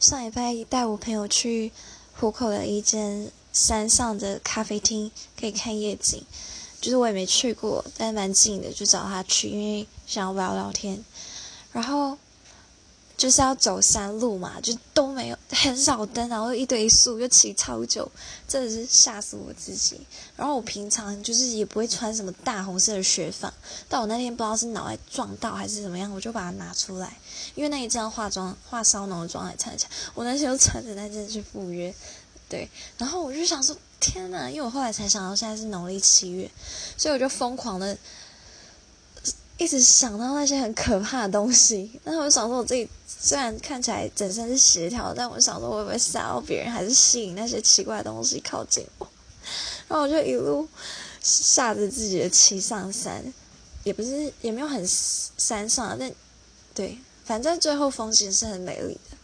上礼拜带我朋友去虎口的一间山上的咖啡厅，可以看夜景。就是我也没去过，但蛮近的，就找他去，因为想要聊聊天。然后就是要走山路嘛，就都没有很少灯，然后一堆树，又骑超久，真的是吓死我自己。然后我平常就是也不会穿什么大红色的雪纺，但我那天不知道是脑袋撞到还是怎么样，我就把它拿出来，因为那一件化妆化烧浓妆还穿得下，我那天就穿着那件去赴约。对，然后我就想说，天哪！因为我后来才想到现在是农历七月，所以我就疯狂的一直想到那些很可怕的东西。那我想说，我自己虽然看起来整身是协调，但我想说，我会不会吓到别人，还是吸引那些奇怪的东西靠近我？然后我就一路吓着自己的骑上山，也不是也没有很山上，但对，反正最后风景是很美丽的。